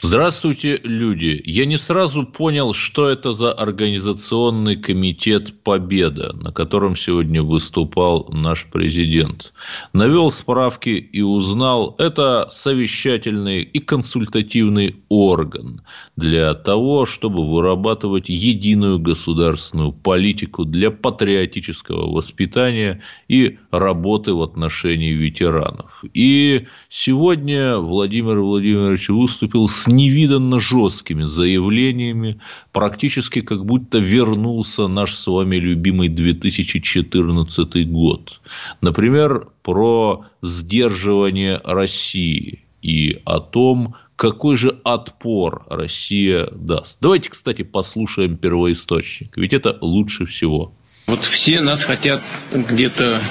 Здравствуйте, люди. Я не сразу понял, что это за организационный комитет «Победа», на котором сегодня выступал наш президент. Навел справки и узнал, это совещательный и консультативный орган для того, чтобы вырабатывать единую государственную политику для патриотического воспитания и работы в отношении ветеранов. И сегодня Владимир Владимирович выступил с невиданно жесткими заявлениями, практически как будто вернулся наш с вами любимый 2014 год. Например, про сдерживание России и о том, какой же отпор Россия даст. Давайте, кстати, послушаем первоисточник, ведь это лучше всего. Вот все нас хотят где-то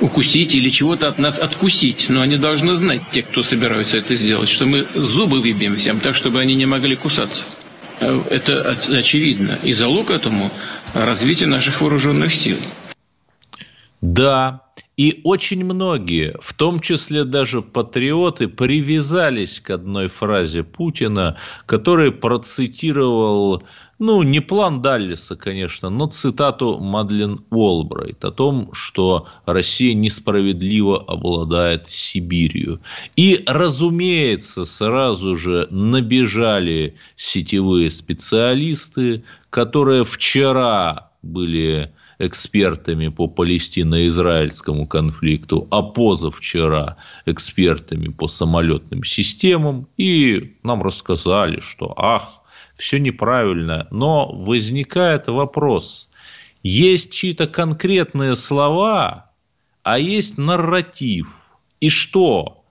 укусить или чего-то от нас откусить. Но они должны знать, те, кто собираются это сделать, что мы зубы выбьем всем так, чтобы они не могли кусаться. Э, это очевидно. И залог этому – развитие наших вооруженных сил. Да, и очень многие, в том числе даже патриоты, привязались к одной фразе Путина, который процитировал ну, не план Даллиса, конечно, но цитату Мадлен Уолбрайт о том, что Россия несправедливо обладает Сибирью. И, разумеется, сразу же набежали сетевые специалисты, которые вчера были экспертами по палестино-израильскому конфликту, а позавчера экспертами по самолетным системам, и нам рассказали, что ах, все неправильно, но возникает вопрос, есть чьи-то конкретные слова, а есть нарратив. И что?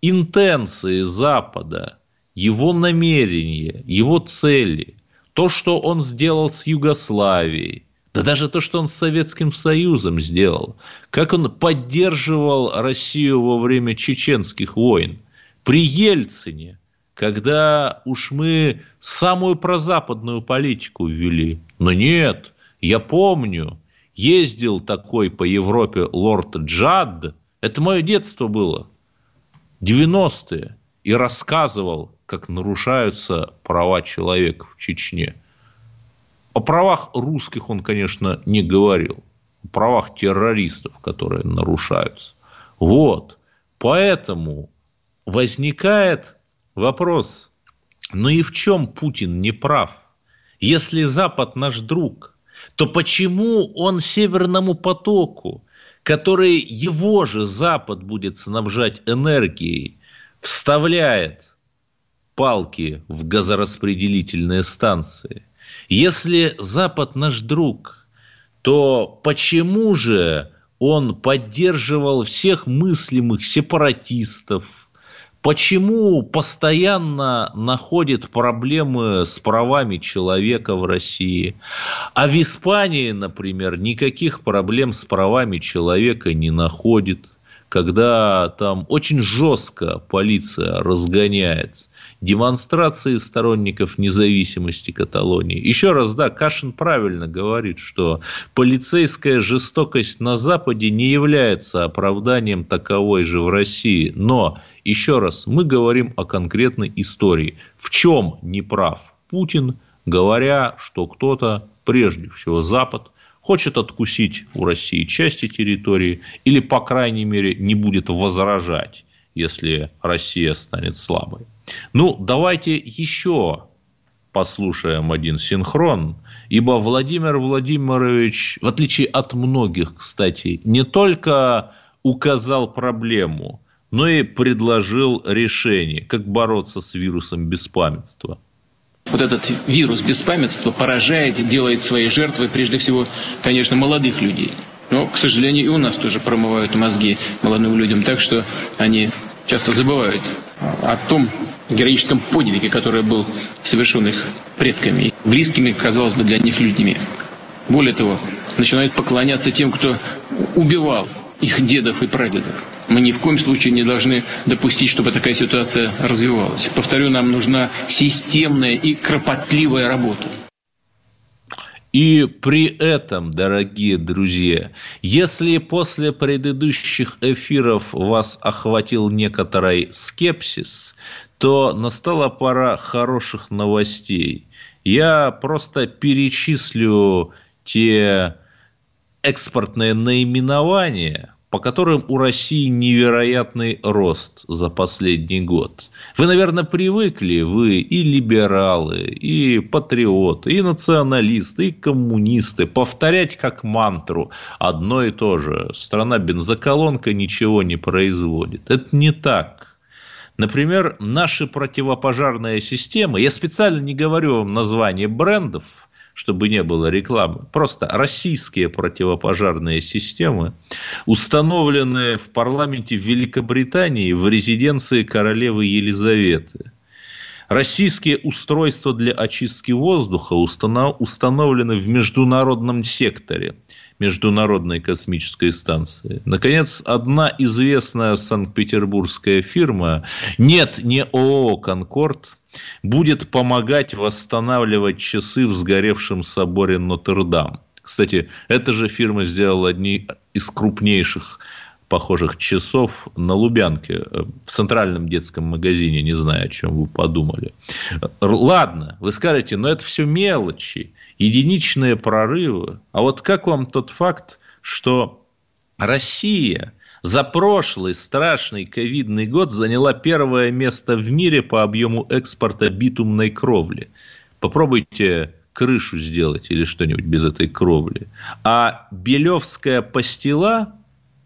Интенции Запада, его намерения, его цели, то, что он сделал с Югославией, да даже то, что он с Советским Союзом сделал, как он поддерживал Россию во время чеченских войн, при Ельцине – когда уж мы самую прозападную политику ввели. Но нет, я помню, ездил такой по Европе лорд Джад, это мое детство было, 90-е, и рассказывал, как нарушаются права человека в Чечне. О правах русских он, конечно, не говорил. О правах террористов, которые нарушаются. Вот. Поэтому возникает Вопрос, ну и в чем Путин не прав? Если Запад наш друг, то почему он Северному потоку, который его же Запад будет снабжать энергией, вставляет палки в газораспределительные станции? Если Запад наш друг, то почему же он поддерживал всех мыслимых сепаратистов, Почему постоянно находит проблемы с правами человека в России? А в Испании, например, никаких проблем с правами человека не находит, когда там очень жестко полиция разгоняется демонстрации сторонников независимости Каталонии. Еще раз, да, Кашин правильно говорит, что полицейская жестокость на Западе не является оправданием таковой же в России. Но, еще раз, мы говорим о конкретной истории. В чем не прав Путин, говоря, что кто-то, прежде всего Запад, хочет откусить у России части территории или, по крайней мере, не будет возражать, если Россия станет слабой. Ну, давайте еще послушаем один синхрон, ибо Владимир Владимирович, в отличие от многих, кстати, не только указал проблему, но и предложил решение, как бороться с вирусом беспамятства. Вот этот вирус беспамятства поражает, делает свои жертвы, прежде всего, конечно, молодых людей. Но, к сожалению, и у нас тоже промывают мозги молодым людям, так что они часто забывают о том героическом подвиге, который был совершен их предками, близкими, казалось бы, для них людьми. Более того, начинают поклоняться тем, кто убивал их дедов и прадедов. Мы ни в коем случае не должны допустить, чтобы такая ситуация развивалась. Повторю, нам нужна системная и кропотливая работа. И при этом, дорогие друзья, если после предыдущих эфиров вас охватил некоторый скепсис, то настала пора хороших новостей. Я просто перечислю те экспортные наименования, по которым у России невероятный рост за последний год. Вы, наверное, привыкли, вы и либералы, и патриоты, и националисты, и коммунисты, повторять как мантру одно и то же. Страна бензоколонка ничего не производит. Это не так. Например, наши противопожарные системы, я специально не говорю вам название брендов, чтобы не было рекламы. Просто российские противопожарные системы, установленные в парламенте Великобритании в резиденции королевы Елизаветы. Российские устройства для очистки воздуха установлены в международном секторе Международной космической станции. Наконец, одна известная санкт-петербургская фирма, нет, не ООО «Конкорд», будет помогать восстанавливать часы в сгоревшем соборе Нотр-Дам. Кстати, эта же фирма сделала одни из крупнейших похожих часов на Лубянке э, в центральном детском магазине, не знаю, о чем вы подумали. Ладно, вы скажете, но это все мелочи, единичные прорывы. А вот как вам тот факт, что Россия – за прошлый страшный ковидный год заняла первое место в мире по объему экспорта битумной кровли. Попробуйте крышу сделать или что-нибудь без этой кровли. А Белевская пастила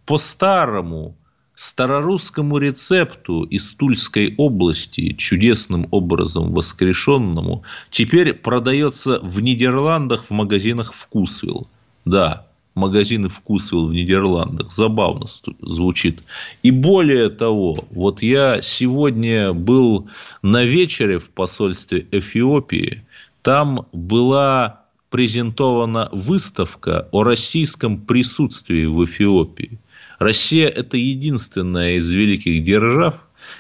по старому старорусскому рецепту из Тульской области, чудесным образом воскрешенному, теперь продается в Нидерландах в магазинах «Вкусвилл». Да, магазины «Вкусвилл» в Нидерландах. Забавно звучит. И более того, вот я сегодня был на вечере в посольстве Эфиопии. Там была презентована выставка о российском присутствии в Эфиопии. Россия – это единственная из великих держав,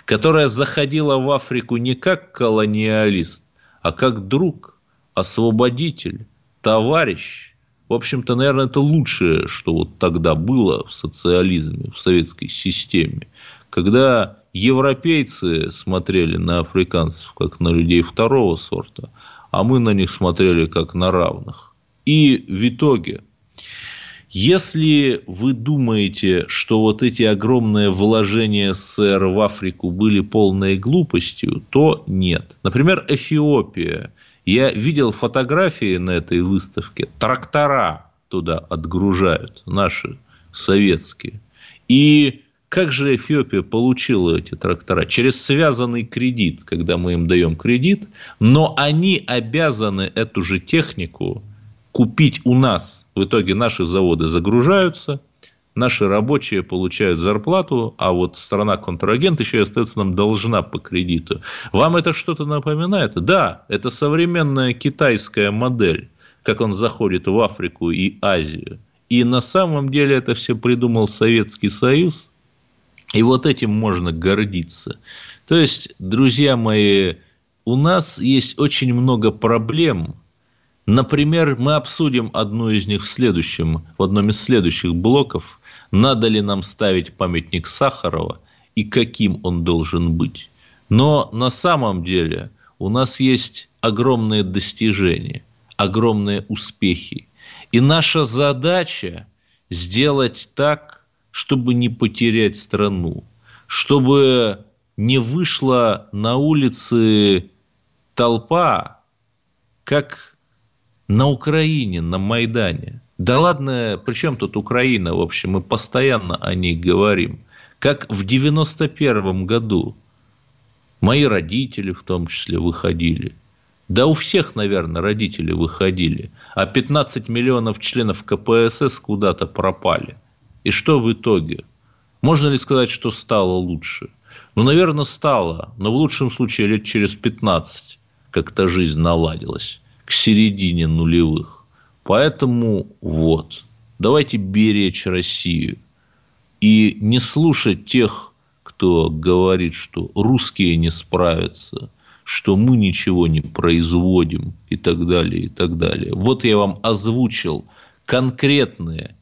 которая заходила в Африку не как колониалист, а как друг, освободитель, товарищ, в общем-то, наверное, это лучшее, что вот тогда было в социализме, в советской системе. Когда европейцы смотрели на африканцев как на людей второго сорта, а мы на них смотрели как на равных. И в итоге, если вы думаете, что вот эти огромные вложения СССР в Африку были полной глупостью, то нет. Например, Эфиопия – я видел фотографии на этой выставке. Трактора туда отгружают, наши советские. И как же Эфиопия получила эти трактора? Через связанный кредит, когда мы им даем кредит, но они обязаны эту же технику купить у нас. В итоге наши заводы загружаются, наши рабочие получают зарплату, а вот страна-контрагент еще и остается нам должна по кредиту. Вам это что-то напоминает? Да, это современная китайская модель, как он заходит в Африку и Азию. И на самом деле это все придумал Советский Союз. И вот этим можно гордиться. То есть, друзья мои, у нас есть очень много проблем, Например, мы обсудим одну из них в следующем, в одном из следующих блоков надо ли нам ставить памятник Сахарова и каким он должен быть. Но на самом деле у нас есть огромные достижения, огромные успехи. И наша задача сделать так, чтобы не потерять страну, чтобы не вышла на улицы толпа, как на Украине, на Майдане – да ладно, при чем тут Украина, в общем, мы постоянно о ней говорим. Как в 91 году мои родители в том числе выходили. Да у всех, наверное, родители выходили. А 15 миллионов членов КПСС куда-то пропали. И что в итоге? Можно ли сказать, что стало лучше? Ну, наверное, стало. Но в лучшем случае лет через 15 как-то жизнь наладилась. К середине нулевых. Поэтому вот, давайте беречь Россию. и не слушать тех, кто говорит, что русские не справятся, что мы ничего не производим и так далее, и так далее. Вот я вам озвучил конкретные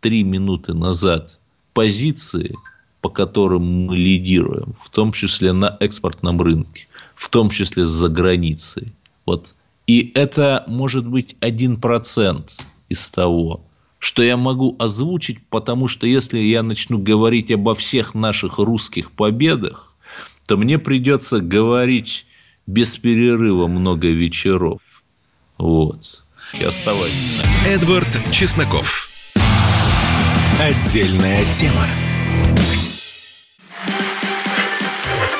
три минуты назад позиции, по которым мы лидируем, в том числе на экспортном рынке, в том числе за границей. Вот. И это может быть один процент из того, что я могу озвучить, потому что если я начну говорить обо всех наших русских победах, то мне придется говорить без перерыва много вечеров. Вот. И оставайтесь. Эдвард Чесноков. Отдельная тема.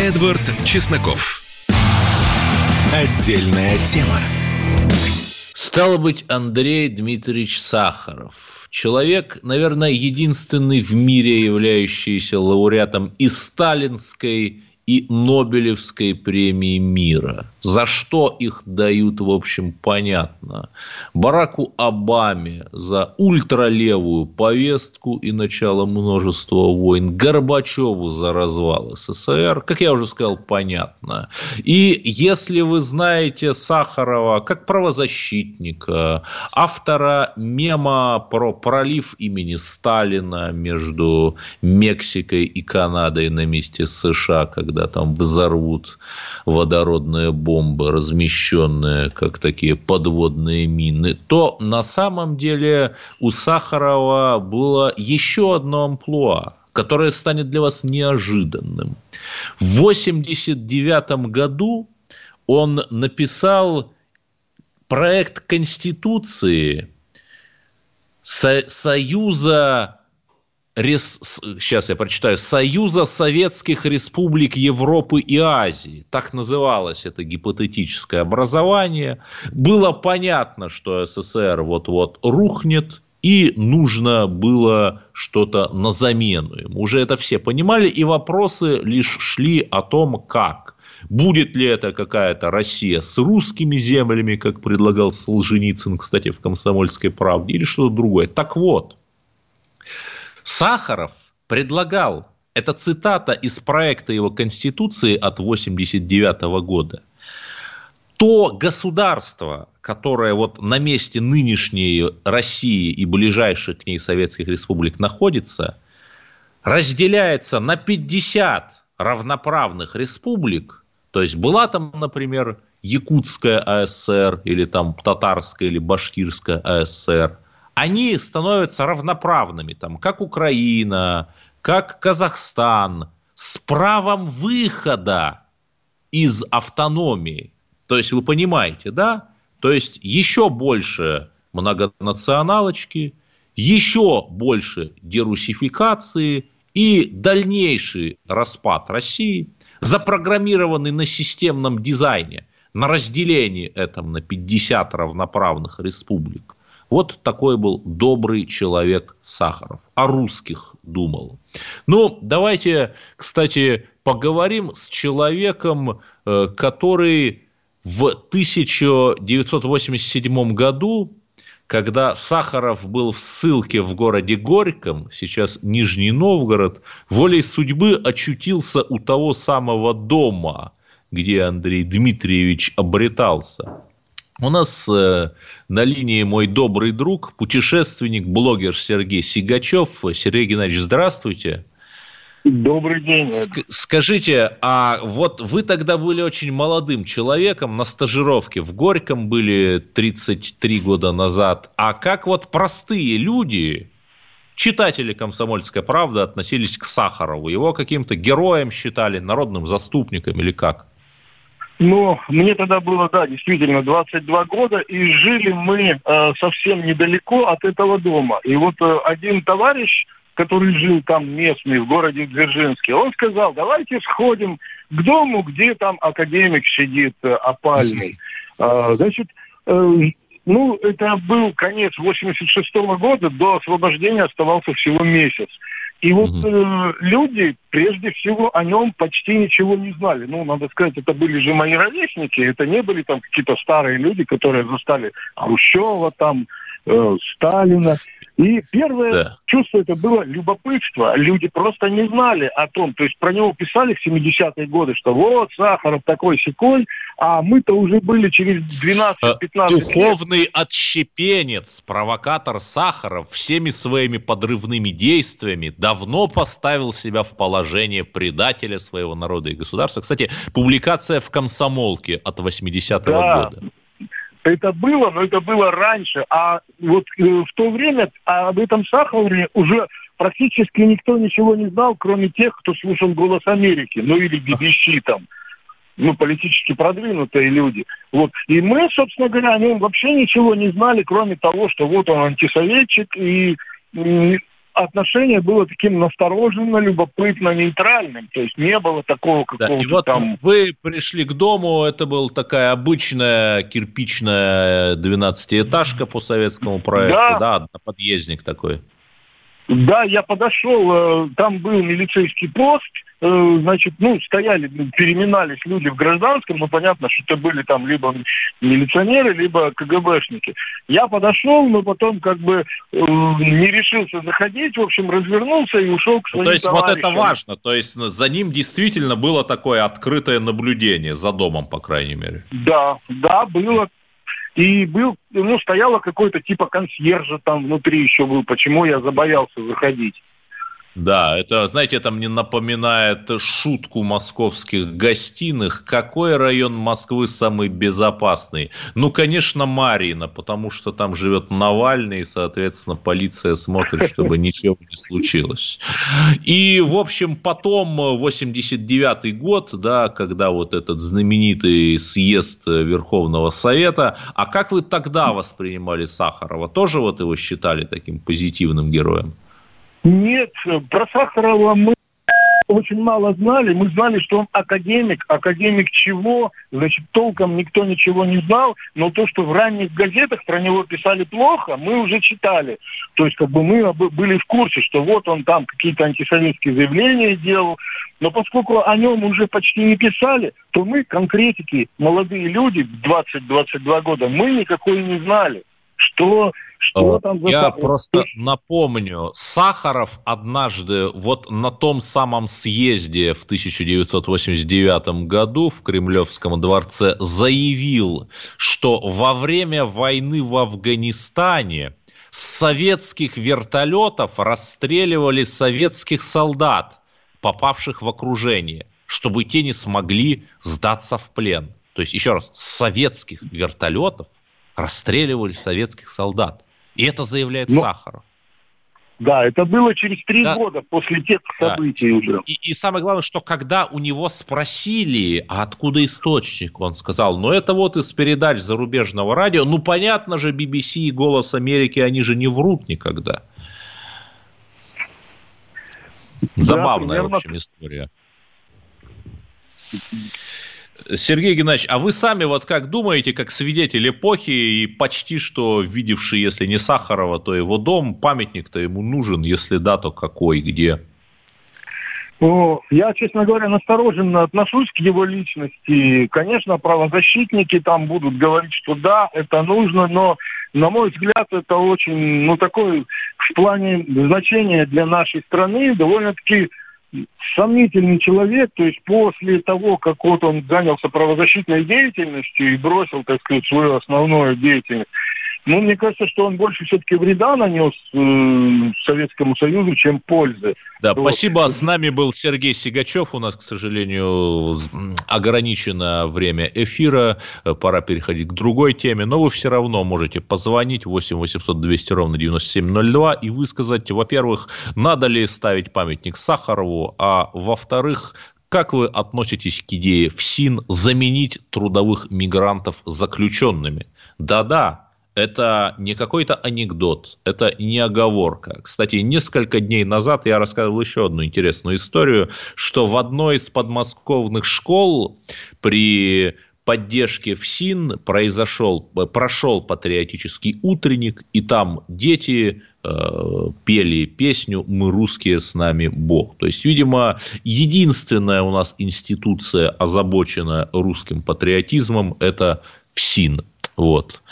Эдвард Чесноков. Отдельная тема. Стало быть, Андрей Дмитриевич Сахаров. Человек, наверное, единственный в мире, являющийся лауреатом и сталинской, и Нобелевской премии мира. За что их дают, в общем, понятно. Бараку Обаме за ультралевую повестку и начало множества войн. Горбачеву за развал СССР. Как я уже сказал, понятно. И если вы знаете Сахарова как правозащитника, автора мема про пролив имени Сталина между Мексикой и Канадой на месте США, когда когда там взорвут водородные бомбы, размещенные как такие подводные мины, то на самом деле у Сахарова было еще одно амплуа, которое станет для вас неожиданным. В 1989 году он написал проект Конституции Союза Рес... сейчас я прочитаю, Союза Советских Республик Европы и Азии. Так называлось это гипотетическое образование. Было понятно, что СССР вот-вот рухнет, и нужно было что-то на замену ему. Уже это все понимали, и вопросы лишь шли о том, как. Будет ли это какая-то Россия с русскими землями, как предлагал Солженицын, кстати, в «Комсомольской правде», или что-то другое. Так вот, Сахаров предлагал, это цитата из проекта его Конституции от 1989 года, то государство, которое вот на месте нынешней России и ближайших к ней советских республик находится, разделяется на 50 равноправных республик, то есть была там, например, Якутская АСР или там Татарская или Башкирская АСР – они становятся равноправными, там, как Украина, как Казахстан, с правом выхода из автономии. То есть вы понимаете, да? То есть еще больше многонационалочки, еще больше дерусификации и дальнейший распад России, запрограммированный на системном дизайне, на разделении этом на 50 равноправных республик. Вот такой был добрый человек Сахаров. О русских думал. Ну, давайте, кстати, поговорим с человеком, э, который в 1987 году когда Сахаров был в ссылке в городе Горьком, сейчас Нижний Новгород, волей судьбы очутился у того самого дома, где Андрей Дмитриевич обретался. У нас э, на линии мой добрый друг, путешественник, блогер Сергей Сигачев. Сергей Геннадьевич, здравствуйте. Добрый день. Ск- скажите, а вот вы тогда были очень молодым человеком на стажировке в Горьком были 33 года назад. А как вот простые люди, читатели «Комсомольской правды» относились к Сахарову? Его каким-то героем считали, народным заступником или как? Ну, мне тогда было, да, действительно, 22 года, и жили мы э, совсем недалеко от этого дома. И вот э, один товарищ, который жил там местный, в городе Дзержинске, он сказал, давайте сходим к дому, где там академик сидит э, опальный. Э, значит, э, ну, это был конец 86 -го года, до освобождения оставался всего месяц. И вот э, люди, прежде всего, о нем почти ничего не знали. Ну, надо сказать, это были же мои ровесники, это не были там какие-то старые люди, которые застали Хрущева, там, э, Сталина. И первое да. чувство это было любопытство. Люди просто не знали о том. То есть про него писали в 70-е годы, что вот Сахаров такой секой, а мы-то уже были через 12-15 лет. Духовный отщепенец, провокатор Сахаров всеми своими подрывными действиями давно поставил себя в положение предателя своего народа и государства. Кстати, публикация в «Комсомолке» от 80-го да. года. Это было, но это было раньше. А вот э, в то время об этом Сахарове уже практически никто ничего не знал, кроме тех, кто слушал «Голос Америки», ну или BBC там ну, политически продвинутые люди. Вот. И мы, собственно говоря, о нем вообще ничего не знали, кроме того, что вот он антисоветчик, и отношение было таким настороженно, любопытно, нейтральным. То есть не было такого какого-то да, и вот там... вы пришли к дому, это была такая обычная кирпичная 12-этажка по советскому проекту, да, да подъездник такой. Да, я подошел, э, там был милицейский пост, значит, ну, стояли, переминались люди в гражданском, ну, понятно, что это были там либо милиционеры, либо КГБшники. Я подошел, но потом как бы э, не решился заходить, в общем, развернулся и ушел к своим ну, То есть товарищам. вот это важно, то есть за ним действительно было такое открытое наблюдение, за домом, по крайней мере. Да, да, было. И был, ну, стояло какой-то типа консьержа там внутри еще был, почему я забоялся заходить. Да, это, знаете, это мне напоминает шутку московских гостиных. Какой район Москвы самый безопасный? Ну, конечно, Марина, потому что там живет Навальный, и, соответственно, полиция смотрит, чтобы ничего не случилось. И, в общем, потом 89-й год, да, когда вот этот знаменитый съезд Верховного Совета, а как вы тогда воспринимали Сахарова? Тоже вот его считали таким позитивным героем? Нет, про Сахарова мы очень мало знали. Мы знали, что он академик. Академик чего? Значит, толком никто ничего не знал. Но то, что в ранних газетах про него писали плохо, мы уже читали. То есть, как бы мы были в курсе, что вот он там какие-то антисоветские заявления делал. Но поскольку о нем уже почти не писали, то мы, конкретики, молодые люди, 20-22 года, мы никакой не знали. Что что там за Я Сахаров? просто напомню, Сахаров однажды вот на том самом съезде в 1989 году в Кремлевском дворце заявил, что во время войны в Афганистане с советских вертолетов расстреливали советских солдат, попавших в окружение, чтобы те не смогли сдаться в плен. То есть, еще раз, с советских вертолетов расстреливали советских солдат. И это заявляет Но... Сахаров. Да, это было через три да. года после тех событий да. уже. И, и самое главное, что когда у него спросили, а откуда источник, он сказал, ну это вот из передач зарубежного радио. Ну понятно же, BBC и Голос Америки, они же не врут никогда. Забавная, да, примерно... в общем, история. Сергей Геннадьевич, а вы сами вот как думаете, как свидетель эпохи и почти что видевший, если не Сахарова, то его дом, памятник-то ему нужен, если да, то какой, где? Ну, я, честно говоря, настороженно отношусь к его личности. Конечно, правозащитники там будут говорить, что да, это нужно, но, на мой взгляд, это очень, ну, такой в плане значения для нашей страны довольно-таки сомнительный человек, то есть после того, как вот он занялся правозащитной деятельностью и бросил, так сказать, свою основную деятельность, ну, мне кажется, что он больше все-таки вреда нанес э, Советскому Союзу, чем пользы. Да, вот. спасибо. С нами был Сергей Сигачев. У нас, к сожалению, ограничено время эфира. Пора переходить к другой теме. Но вы все равно можете позвонить 8 800 200 ровно 9702 и высказать, во-первых, надо ли ставить памятник Сахарову, а во-вторых, Как вы относитесь к идее ФСИН заменить трудовых мигрантов заключенными? Да-да, это не какой-то анекдот, это не оговорка. Кстати, несколько дней назад я рассказывал еще одну интересную историю, что в одной из подмосковных школ при поддержке ФСИН произошел, прошел патриотический утренник, и там дети э, пели песню «Мы русские, с нами Бог». То есть, видимо, единственная у нас институция, озабоченная русским патриотизмом, это ФСИН. Вот.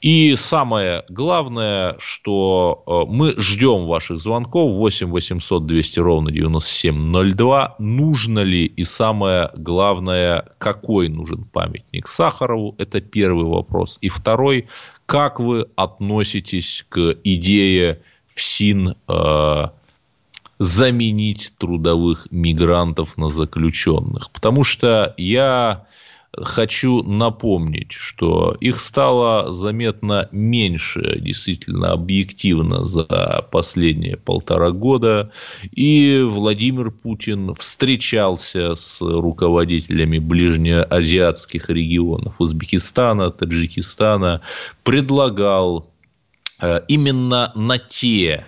И самое главное, что э, мы ждем ваших звонков 8 800 200 ровно 9702. Нужно ли и самое главное, какой нужен памятник Сахарову? Это первый вопрос. И второй, как вы относитесь к идее ФСИН э, заменить трудовых мигрантов на заключенных? Потому что я хочу напомнить, что их стало заметно меньше, действительно, объективно за последние полтора года. И Владимир Путин встречался с руководителями ближнеазиатских регионов Узбекистана, Таджикистана, предлагал э, именно на те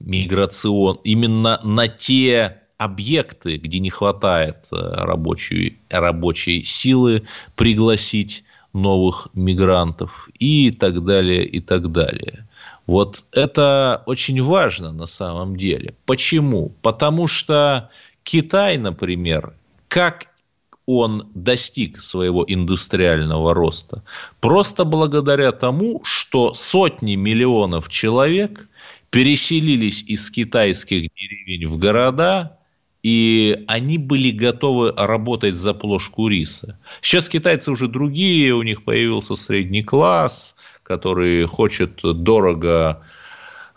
миграцион, именно на те объекты, где не хватает э, рабочей, рабочей силы, пригласить новых мигрантов и так далее, и так далее. Вот это очень важно на самом деле. Почему? Потому что Китай, например, как он достиг своего индустриального роста? Просто благодаря тому, что сотни миллионов человек переселились из китайских деревень в города, и они были готовы работать за плошку риса. Сейчас китайцы уже другие, у них появился средний класс, который хочет дорого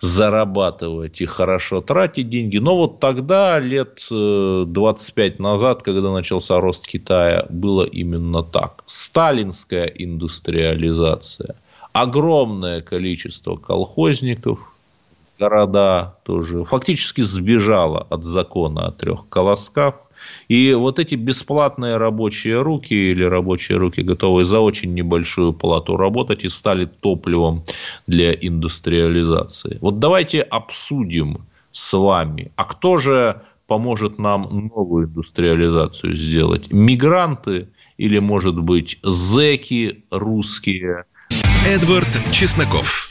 зарабатывать и хорошо тратить деньги. Но вот тогда, лет 25 э, назад, когда начался рост Китая, было именно так. Сталинская индустриализация. Огромное количество колхозников, города тоже фактически сбежала от закона о трех колосках. И вот эти бесплатные рабочие руки или рабочие руки, готовые за очень небольшую плату работать, и стали топливом для индустриализации. Вот давайте обсудим с вами, а кто же поможет нам новую индустриализацию сделать? Мигранты или, может быть, зеки русские? Эдвард Чесноков.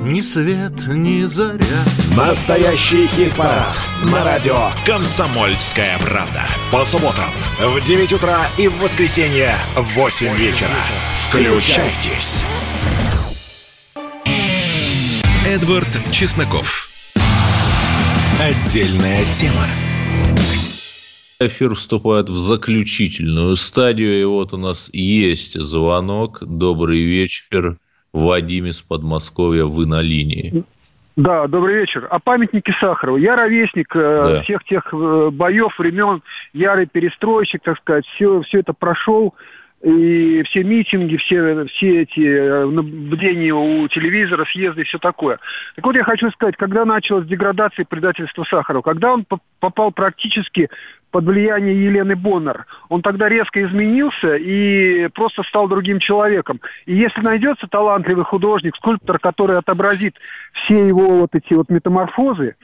ни свет, ни заря. Настоящий хит-парад на радио «Комсомольская правда». По субботам в 9 утра и в воскресенье в 8 вечера. Включайтесь. Эдвард Чесноков. Отдельная тема. Эфир вступает в заключительную стадию, и вот у нас есть звонок. Добрый вечер. Вадим из Подмосковья, вы на линии. Да, добрый вечер. О памятнике Сахарову. Я ровесник э, да. всех тех э, боев, времен, ярый перестройщик, так сказать, все, все это прошел и все митинги, все, все эти э, наблюдения у телевизора, съезды и все такое. Так вот, я хочу сказать, когда началась деградация и предательство Сахарова, когда он попал практически под влияние Елены Боннер, он тогда резко изменился и просто стал другим человеком. И если найдется талантливый художник, скульптор, который отобразит все его вот эти вот метаморфозы,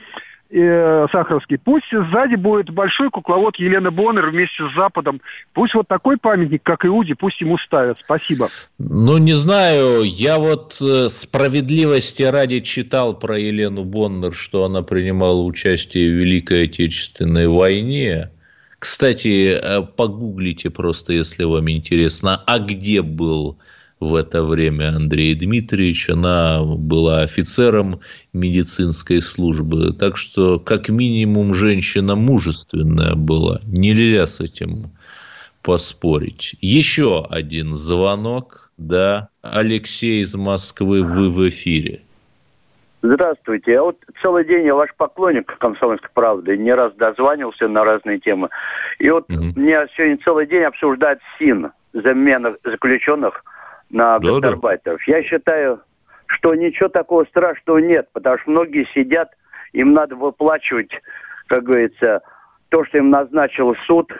э, Сахаровский. Пусть сзади будет большой кукловод Елена Боннер вместе с Западом. Пусть вот такой памятник, как Иуде, пусть ему ставят. Спасибо. Ну, не знаю. Я вот э, справедливости ради читал про Елену Боннер, что она принимала участие в Великой Отечественной войне. Кстати, э, погуглите просто, если вам интересно, а где был в это время Андрей Дмитриевич. Она была офицером медицинской службы. Так что, как минимум, женщина мужественная была. Нельзя с этим поспорить. Еще один звонок, да, Алексей из Москвы, вы в эфире. Здравствуйте. Я вот целый день я ваш поклонник «Комсомольской правды». Не раз дозванивался на разные темы. И вот угу. мне сегодня целый день обсуждают СИН, замена заключенных на да, гастарбайтеров. Да. Я считаю, что ничего такого страшного нет, потому что многие сидят, им надо выплачивать, как говорится, то, что им назначил суд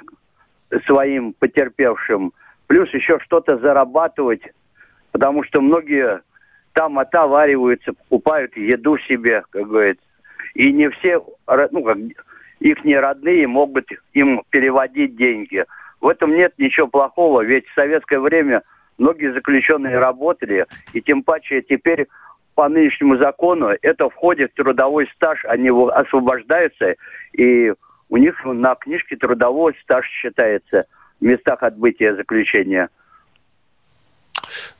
своим потерпевшим, плюс еще что-то зарабатывать, потому что многие там отовариваются, покупают еду себе, как говорится. И не все, ну, как их не родные могут им переводить деньги. В этом нет ничего плохого, ведь в советское время многие заключенные работали, и тем паче теперь по нынешнему закону это входит в трудовой стаж, они освобождаются, и у них на книжке трудовой стаж считается в местах отбытия заключения.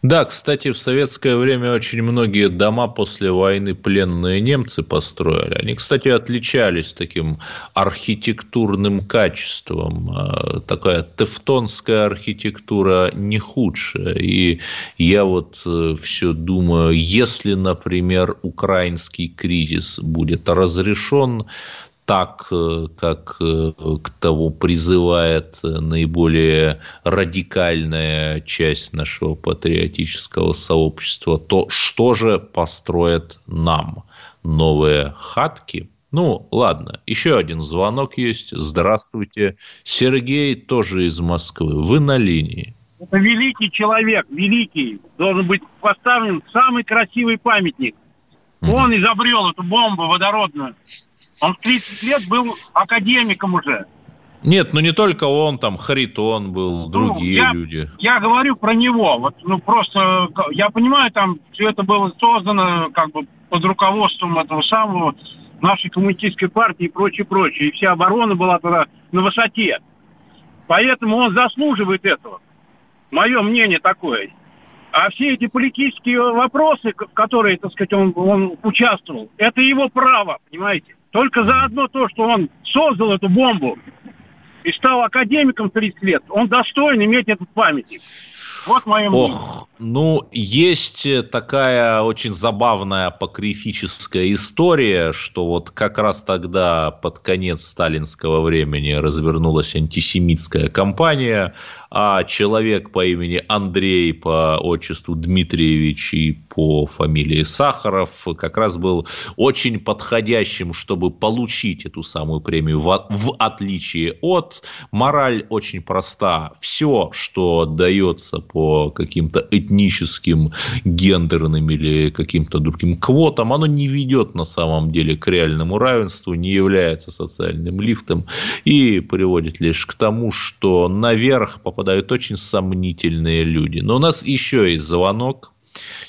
Да, кстати, в советское время очень многие дома после войны пленные немцы построили. Они, кстати, отличались таким архитектурным качеством. А, такая тевтонская архитектура не худшая. И я вот э, все думаю, если, например, украинский кризис будет разрешен, так, э, как э, к тому призывает наиболее радикальная часть нашего патриотического сообщества, то что же построят нам? Новые хатки? Ну, ладно, еще один звонок есть. Здравствуйте. Сергей тоже из Москвы. Вы на линии. Это великий человек, великий. Должен быть поставлен самый красивый памятник. Он изобрел эту бомбу водородную. Он в 30 лет был академиком уже. Нет, ну не только он, там Харитон был, ну, другие я, люди. Я говорю про него. Вот, ну просто, я понимаю, там все это было создано как бы под руководством этого самого нашей коммунистической партии и прочее, прочее. И вся оборона была тогда на высоте. Поэтому он заслуживает этого. Мое мнение такое. А все эти политические вопросы, в которые, так сказать, он, он участвовал, это его право, понимаете? Только за одно то, что он создал эту бомбу и стал академиком 30 лет, он достоин иметь этот памятник. Вот мое. Ох, ну, есть такая очень забавная апокрифическая история, что вот как раз тогда, под конец сталинского времени, развернулась антисемитская кампания, а человек по имени Андрей, по отчеству Дмитриевич и по фамилии Сахаров как раз был очень подходящим, чтобы получить эту самую премию в, в отличие от. Мораль очень проста. Все, что дается по каким-то этническим, гендерным или каким-то другим квотам, оно не ведет на самом деле к реальному равенству, не является социальным лифтом и приводит лишь к тому, что наверх по попадают очень сомнительные люди. Но у нас еще есть звонок.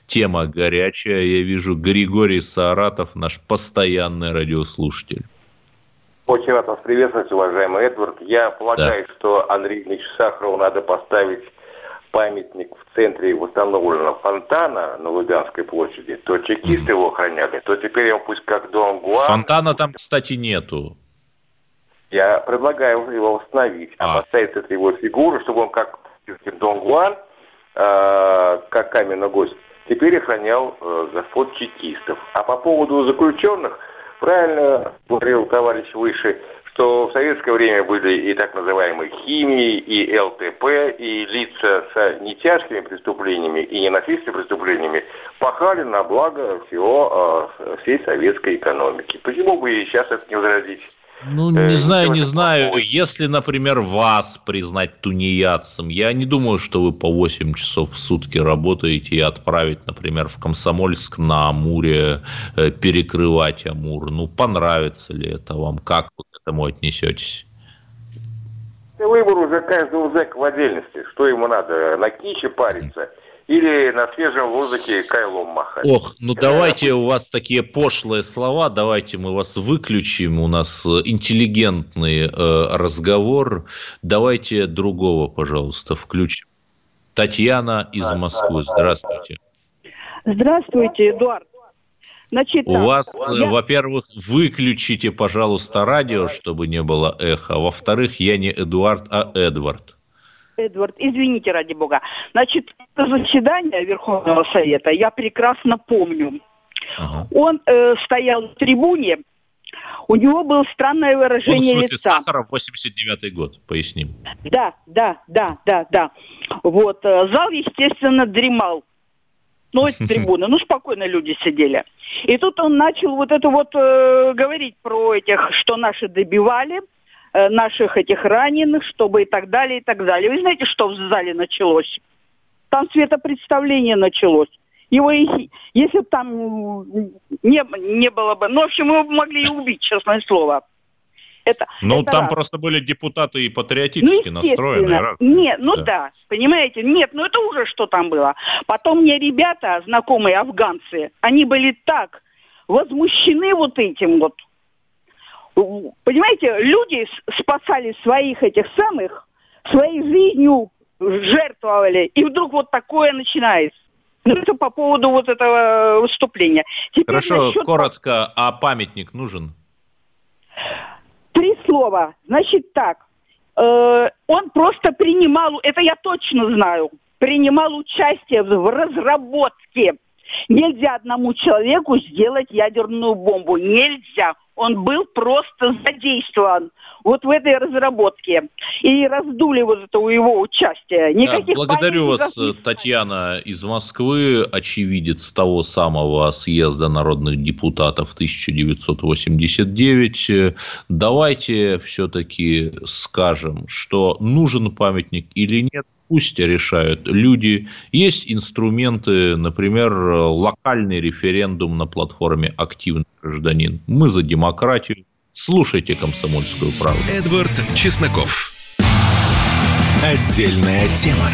Тема горячая. Я вижу Григорий Саратов, наш постоянный радиослушатель. Очень рад вас приветствовать, уважаемый Эдвард. Я полагаю, да. что Андрею Ильичу Сахарову надо поставить памятник в центре восстановленного фонтана на Лубянской площади. То чекисты mm. его охраняли, то теперь его пусть как Дон Гуан. Фонтана там, кстати, нету. Я предлагаю его восстановить, а, а поставить эту его фигуру, чтобы он как Дон Гуан, э, как каменный гость, теперь охранял э, заход чекистов. А по поводу заключенных, правильно говорил товарищ выше, что в советское время были и так называемые химии, и ЛТП, и лица с нетяжкими преступлениями и ненасильственными преступлениями пахали на благо всего, э, всей советской экономики. Почему бы и сейчас это не возразить? Ну, не э, знаю, не знаю. Такое. Если, например, вас признать тунеядцем, я не думаю, что вы по 8 часов в сутки работаете и отправить, например, в Комсомольск на Амуре э, перекрывать Амур. Ну, понравится ли это вам? Как вы к этому отнесетесь? Выбор уже каждого зэка в отдельности. Что ему надо? На киче париться – или на свежем воздухе кайлом махать. Ох, ну Это давайте у вас такие пошлые слова, давайте мы вас выключим, у нас э, интеллигентный э, разговор, давайте другого, пожалуйста, включим. Татьяна из Москвы, здравствуйте. Здравствуйте, Эдуард. Значит, У вас, э, я... во-первых, выключите, пожалуйста, радио, чтобы не было эха. Во-вторых, я не Эдуард, а Эдвард. Эдвард, извините ради бога. Значит, это заседание Верховного Совета я прекрасно помню. Ага. Он э, стоял в трибуне, у него было странное выражение Он, в смысле, лица. Сахаров 89 год, поясним. Да, да, да, да, да. Вот, э, зал, естественно, дремал. Ну, это трибуна, ну, спокойно люди сидели. И тут он начал вот это вот э, говорить про этих, что наши добивали, наших этих раненых, чтобы и так далее, и так далее. Вы знаете, что в зале началось? Там светопредставление началось. Его, если бы там не, не было бы... Ну, в общем, его могли и убить, честное слово. Это, ну, это там раз. просто были депутаты и патриотически ну, настроенные. Раз. Нет, ну да. да, понимаете? Нет, ну это уже что там было. Потом мне ребята, знакомые афганцы, они были так возмущены вот этим вот. Понимаете, люди спасали своих этих самых, своей жизнью жертвовали, и вдруг вот такое начинается. Ну, это по поводу вот этого выступления. Теперь Хорошо, насчет... коротко, а памятник нужен? Три слова. Значит так, э, он просто принимал, это я точно знаю, принимал участие в разработке. Нельзя одному человеку сделать ядерную бомбу. Нельзя он был просто задействован вот в этой разработке. И раздули вот это у его участия. Никаких да, благодарю вас, Татьяна из Москвы, очевидец того самого съезда народных депутатов 1989. Давайте все-таки скажем, что нужен памятник или нет пусть решают люди. Есть инструменты, например, локальный референдум на платформе «Активный гражданин». Мы за демократию. Слушайте «Комсомольскую правду». Эдвард Чесноков. Отдельная тема.